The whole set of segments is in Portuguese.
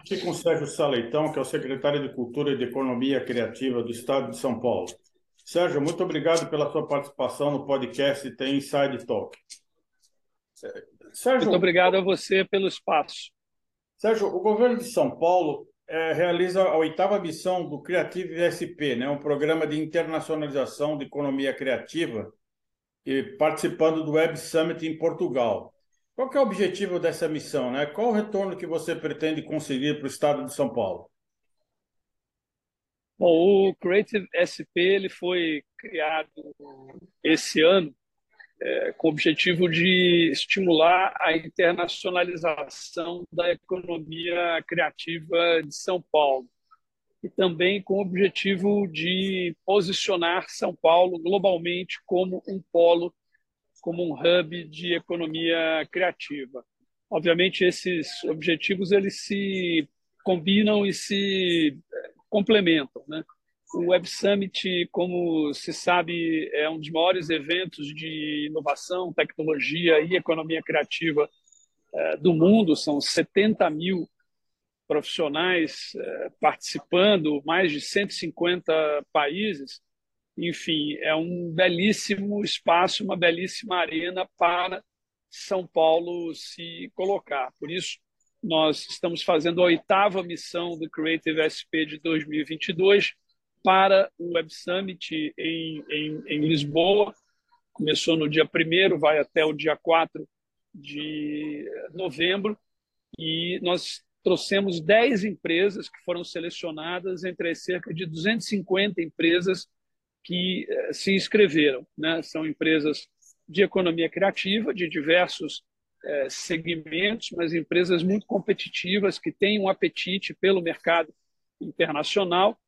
Aqui com o Sérgio Saleitão, que é o secretário de Cultura e de Economia Criativa do Estado de São Paulo. Sérgio, muito obrigado pela sua participação no podcast Tem Inside Talk. Sérgio, muito obrigado a você pelo espaço. Sérgio, o governo de São Paulo é, realiza a oitava missão do Creative SP, né, um programa de internacionalização de economia criativa, e participando do Web Summit em Portugal. Qual é o objetivo dessa missão? Né? Qual o retorno que você pretende conseguir para o estado de São Paulo? Bom, o Creative SP ele foi criado esse ano é, com o objetivo de estimular a internacionalização da economia criativa de São Paulo e também com o objetivo de posicionar São Paulo globalmente como um polo, como um hub de economia criativa. Obviamente esses objetivos eles se combinam e se é, complementam, né? O Web Summit, como se sabe, é um dos maiores eventos de inovação, tecnologia e economia criativa é, do mundo. São 70 mil profissionais é, participando, mais de 150 países. Enfim, é um belíssimo espaço, uma belíssima arena para São Paulo se colocar. Por isso, nós estamos fazendo a oitava missão do Creative SP de 2022 para o Web Summit em, em, em Lisboa. Começou no dia 1 vai até o dia 4 de novembro. E nós trouxemos 10 empresas que foram selecionadas entre as cerca de 250 empresas que eh, se inscreveram. Né? São empresas de economia criativa, de diversos eh, segmentos, mas empresas muito competitivas que têm um apetite pelo mercado internacional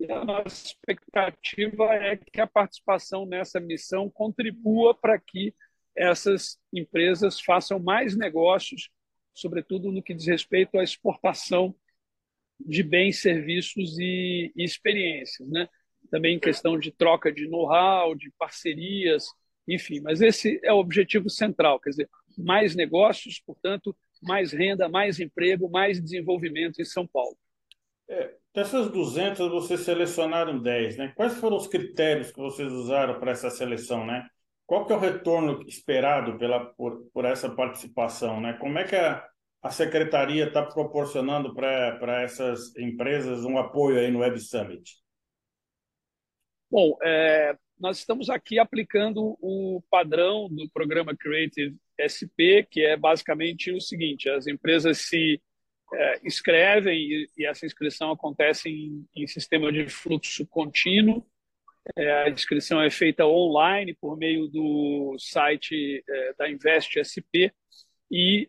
e a nossa expectativa é que a participação nessa missão contribua para que essas empresas façam mais negócios, sobretudo no que diz respeito à exportação de bens, serviços e, e experiências, né? Também em questão de troca de know-how, de parcerias, enfim. Mas esse é o objetivo central, quer dizer, mais negócios, portanto, mais renda, mais emprego, mais desenvolvimento em São Paulo. É, dessas 200, vocês selecionaram 10, né? Quais foram os critérios que vocês usaram para essa seleção, né? Qual que é o retorno esperado pela, por, por essa participação, né? Como é que a, a secretaria está proporcionando para essas empresas um apoio aí no Web Summit? Bom, é, nós estamos aqui aplicando o padrão do programa Creative SP, que é basicamente o seguinte: as empresas se é, inscrevem e, e, essa inscrição acontece em, em sistema de fluxo contínuo. É, a inscrição é feita online por meio do site é, da Invest SP e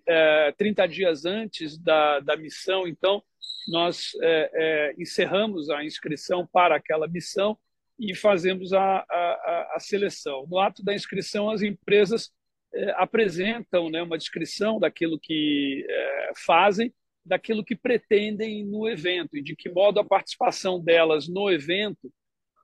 30 é, dias antes da, da missão, então, nós é, é, encerramos a inscrição para aquela missão e fazemos a, a, a seleção. No ato da inscrição, as empresas apresentam né, uma descrição daquilo que fazem daquilo que pretendem no evento e de que modo a participação delas no evento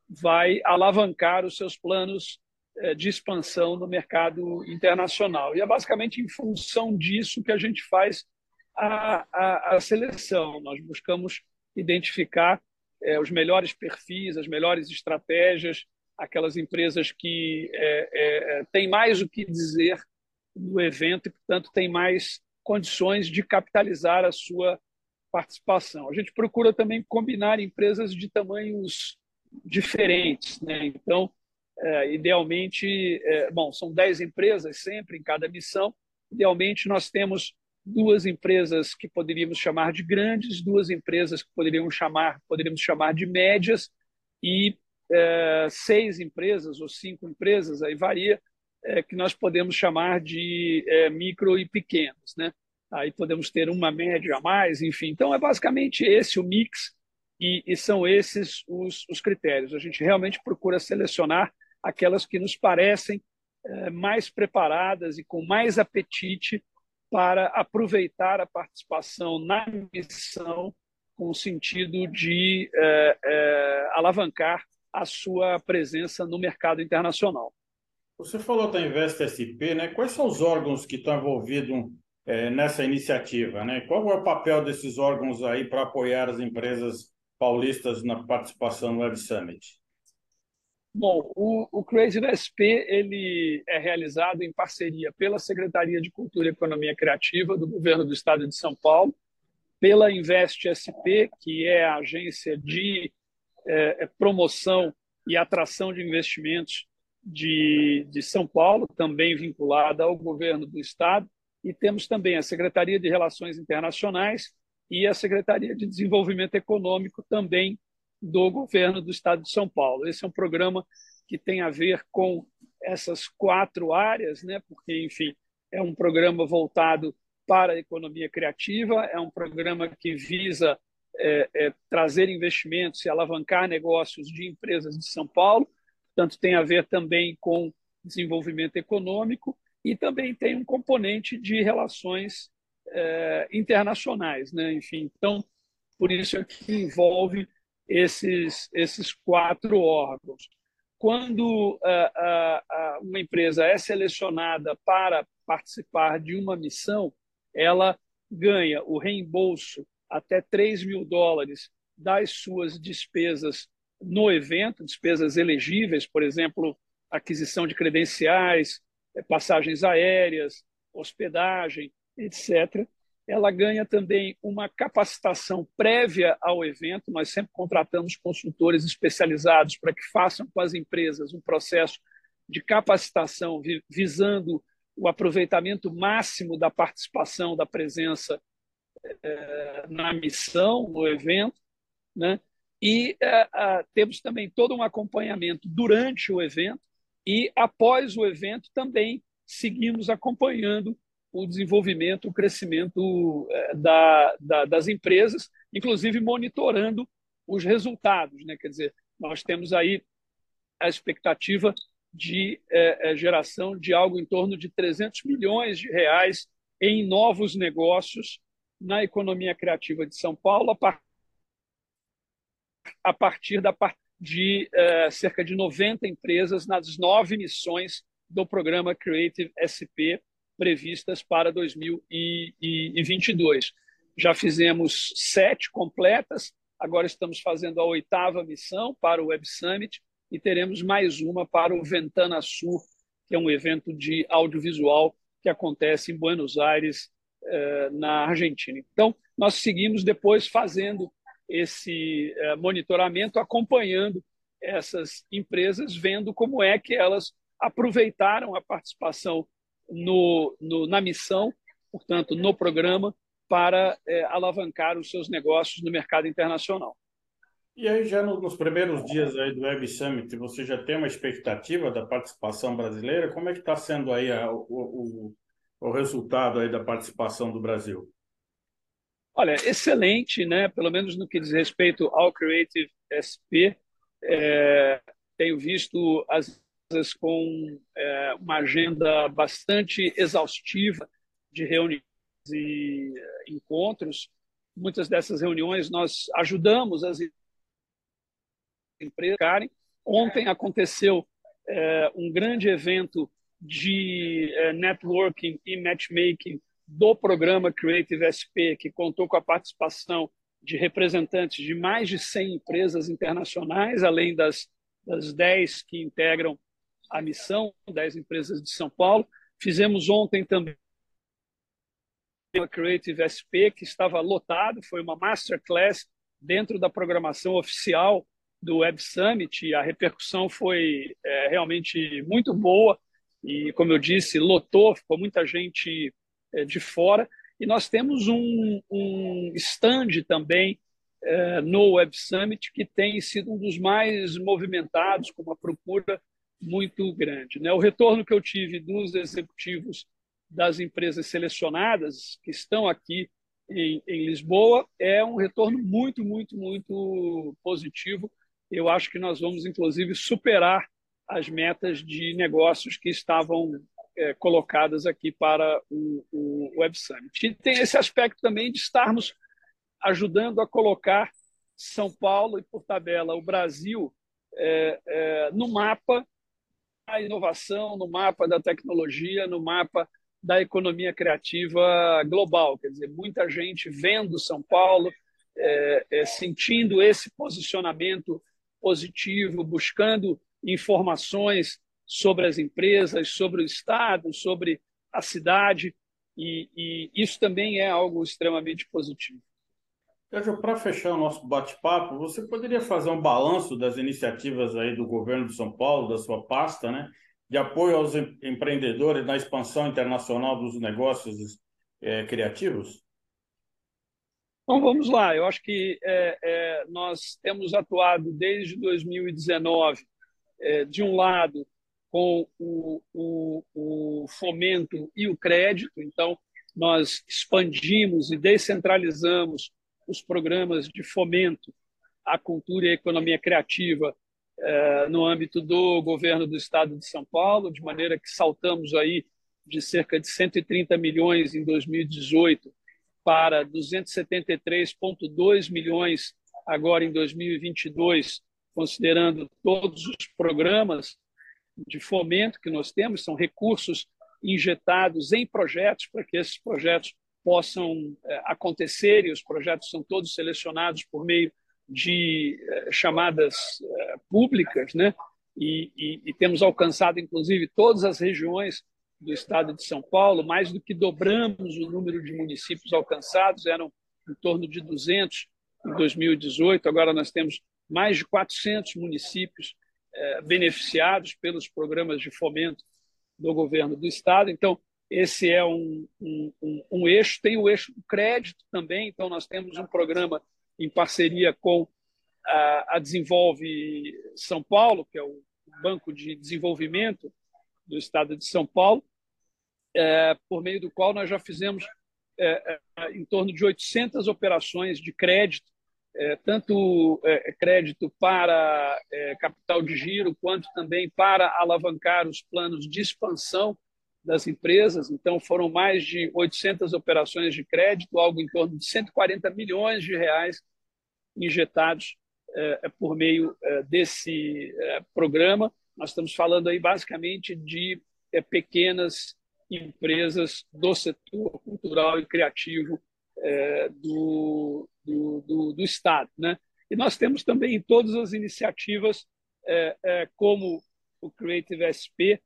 vai alavancar os seus planos eh, de expansão no mercado internacional. E é basicamente em função disso que a gente faz a, a, a seleção. Nós buscamos identificar é, os melhores perfis, as melhores estratégias, aquelas empresas que é, é, têm mais o que dizer no evento e, portanto, têm mais condições de capitalizar a sua participação. A gente procura também combinar empresas de tamanhos diferentes. Né? Então, é, idealmente, é, bom, são 10 empresas sempre em cada missão. Idealmente, nós temos duas empresas que poderíamos chamar de grandes, duas empresas que poderíamos chamar, poderíamos chamar de médias e é, seis empresas ou cinco empresas, aí varia, é, que nós podemos chamar de é, micro e pequenos, né? Aí podemos ter uma média a mais, enfim. Então é basicamente esse o mix e, e são esses os, os, critérios. A gente realmente procura selecionar aquelas que nos parecem é, mais preparadas e com mais apetite para aproveitar a participação na missão com o sentido de é, é, alavancar a sua presença no mercado internacional. Você falou da Invest SP, né? Quais são os órgãos que estão envolvidos é, nessa iniciativa, né? Qual é o papel desses órgãos aí para apoiar as empresas paulistas na participação no Web Summit? Bom, o, o Creative SP ele é realizado em parceria pela Secretaria de Cultura e Economia Criativa do Governo do Estado de São Paulo, pela Invest SP, que é a agência de é, é, promoção e atração de investimentos de, de São Paulo, também vinculada ao governo do Estado, e temos também a Secretaria de Relações Internacionais e a Secretaria de Desenvolvimento Econômico, também do governo do Estado de São Paulo. Esse é um programa que tem a ver com essas quatro áreas, né? porque, enfim, é um programa voltado para a economia criativa, é um programa que visa é, é, trazer investimentos e alavancar negócios de empresas de São Paulo, portanto, tem a ver também com desenvolvimento econômico e também tem um componente de relações é, internacionais. Né? Enfim, então, por isso é que envolve esses, esses quatro órgãos. Quando uh, uh, uma empresa é selecionada para participar de uma missão, ela ganha o reembolso até 3 mil dólares das suas despesas no evento, despesas elegíveis, por exemplo, aquisição de credenciais, eh, passagens aéreas, hospedagem, etc ela ganha também uma capacitação prévia ao evento. Nós sempre contratamos consultores especializados para que façam com as empresas um processo de capacitação visando o aproveitamento máximo da participação, da presença é, na missão, no evento. Né? E é, temos também todo um acompanhamento durante o evento e após o evento também seguimos acompanhando o desenvolvimento, o crescimento é, da, da, das empresas, inclusive monitorando os resultados. Né? Quer dizer, nós temos aí a expectativa de é, é geração de algo em torno de 300 milhões de reais em novos negócios na economia criativa de São Paulo, a, par a partir da, de é, cerca de 90 empresas nas nove missões do programa Creative SP, previstas para 2022. Já fizemos sete completas, agora estamos fazendo a oitava missão para o Web Summit e teremos mais uma para o Ventana Sur, que é um evento de audiovisual que acontece em Buenos Aires, eh, na Argentina. Então, nós seguimos depois fazendo esse eh, monitoramento, acompanhando essas empresas, vendo como é que elas aproveitaram a participação no, no, na missão, portanto, no programa, para é, alavancar os seus negócios no mercado internacional. E aí, já nos primeiros dias aí do Web Summit, você já tem uma expectativa da participação brasileira? Como é que está sendo aí a, o, o, o resultado aí da participação do Brasil? Olha, excelente, né? Pelo menos no que diz respeito ao Creative SP, é, tenho visto as com é, uma agenda bastante exaustiva de reuniões e é, encontros. Muitas dessas reuniões nós ajudamos as empresas. Ontem aconteceu é, um grande evento de é, networking e matchmaking do programa Creative SP, que contou com a participação de representantes de mais de 100 empresas internacionais, além das, das 10 que integram a missão das empresas de São Paulo. Fizemos ontem também a Creative SP, que estava lotado, foi uma masterclass dentro da programação oficial do Web Summit. A repercussão foi é, realmente muito boa e, como eu disse, lotou, ficou muita gente é, de fora. E nós temos um, um stand também é, no Web Summit que tem sido um dos mais movimentados, com uma procura muito grande. Né? O retorno que eu tive dos executivos das empresas selecionadas que estão aqui em, em, Lisboa é um retorno muito, muito, muito positivo. Eu acho que nós vamos, inclusive, superar as metas de negócios que estavam é, colocadas aqui para o, o Web Summit. E tem esse aspecto também de estarmos ajudando a colocar São Paulo e, por tabela, o Brasil é, é, no mapa inovação, no mapa da tecnologia, no mapa da economia criativa global. Quer dizer, muita gente vendo São Paulo, é, é, sentindo esse posicionamento positivo, buscando informações sobre as empresas, sobre o Estado, sobre a cidade, e, e isso também é algo extremamente positivo. Para fechar o nosso bate-papo, você poderia fazer um balanço das iniciativas aí do governo de São Paulo, da sua pasta, né, de apoio aos empreendedores na expansão internacional dos negócios é, criativos? Então vamos lá. Eu acho que é, é, nós temos atuado desde 2019, é, de um lado, com o, o, o fomento e o crédito. Então, nós expandimos e descentralizamos os programas de fomento à cultura e à economia criativa eh, no âmbito do governo do Estado de São Paulo, de maneira que saltamos aí de cerca de 130 milhões em 2018 para 273,2 milhões agora em 2022, considerando todos os programas de fomento que nós temos, são recursos injetados em projetos para que esses projetos possam é, acontecer e os projetos são todos selecionados por meio de é, chamadas é, públicas, né? E, e, e, temos alcançado, inclusive, todas as regiões do estado de São Paulo, mais do que dobramos o número de municípios alcançados, eram em torno de 200 em 2018, agora nós temos mais de 400 municípios beneficiados pelos programas de fomento do governo do estado. Então, esse é um, um, um, um eixo. Tem o eixo do crédito também, então nós temos um programa em parceria com a, a Desenvolve São Paulo, que é o Banco de Desenvolvimento do Estado de São Paulo, é, por meio do qual nós já fizemos é, é, em torno de 800 operações de crédito, é, tanto é, crédito para é, capital de giro, quanto também para alavancar os planos de expansão das empresas. Então, foram mais de 800 operações de crédito, algo em torno de 140 milhões de reais injetados é, por meio é, desse é, programa. Nós estamos falando aí basicamente de pequenas empresas do setor cultural e criativo do, do, do, do, Estado. Né? E nós temos também todas as iniciativas, como o Creative SP,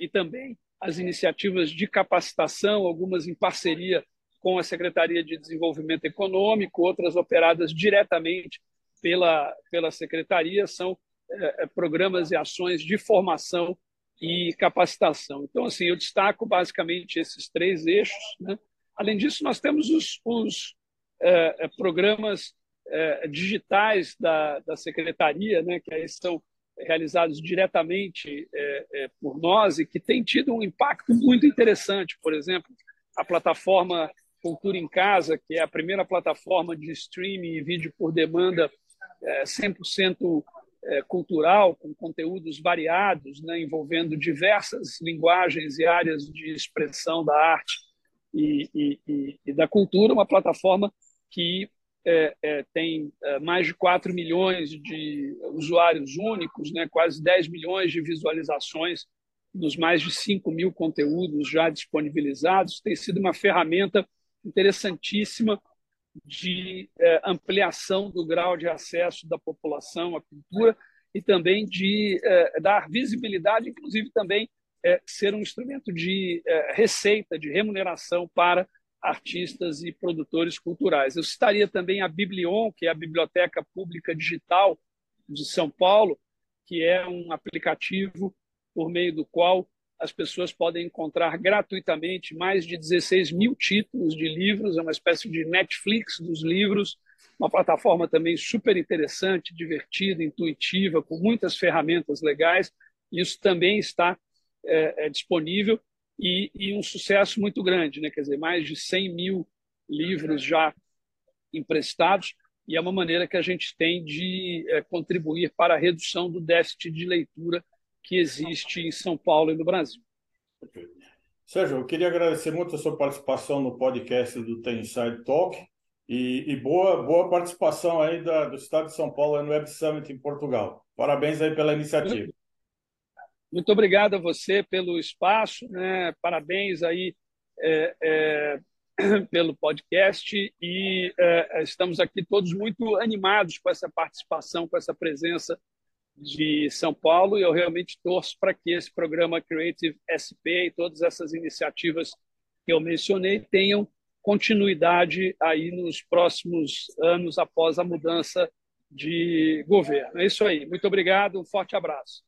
e também as iniciativas de capacitação, algumas em parceria com a Secretaria de Desenvolvimento Econômico, outras operadas diretamente pela, pela Secretaria, são é, programas e ações de formação e capacitação. Então, assim, eu destaco basicamente esses três eixos. Né? Além disso, nós temos os, os é programas é, digitais da, da Secretaria, né, que aí são realizados diretamente é, é, por nós e que tem tido um impacto muito interessante. Por exemplo, a plataforma Cultura em Casa, que é a primeira plataforma de streaming e vídeo por demanda é, 100% é, cultural, com conteúdos variados, né, envolvendo diversas linguagens e áreas de expressão da arte e, e, e da cultura, uma plataforma que é, é, tem é, mais de 4 milhões de usuários únicos, né, quase 10 milhões de visualizações nos mais de 5 mil conteúdos já disponibilizados. Tem sido uma ferramenta interessantíssima de é, ampliação do grau de acesso da população à cultura e também de é, dar visibilidade, inclusive também ser um instrumento de receita, de remuneração para artistas e produtores culturais. Eu citaria também a Biblion, que é a Biblioteca Pública Digital de São Paulo, que é um aplicativo por meio do qual as pessoas podem encontrar gratuitamente mais de 16 mil títulos de livros, é uma espécie de Netflix dos livros, uma plataforma também super interessante, divertida, intuitiva, com muitas ferramentas legais. Isso também está é, é disponível e, e, um sucesso muito grande, né? quer dizer, mais de 100 mil livros já emprestados, e é uma maneira que a gente tem de é, contribuir para a redução do déficit de leitura que existe em São Paulo e no Brasil. Sérgio, eu queria agradecer muito a sua participação no podcast do Tem Inside Talk e, e, boa, boa participação aí da, do Estado de São Paulo no Web Summit em Portugal. Parabéns aí pela iniciativa. Muito obrigado a você pelo espaço, né? parabéns aí é, é, pelo podcast e é, estamos aqui todos muito animados com essa participação, com essa presença de São Paulo e eu realmente torço para que esse programa Creative SP e todas essas iniciativas que eu mencionei tenham continuidade aí nos próximos anos após a mudança de governo. É isso aí. Muito obrigado, um forte abraço.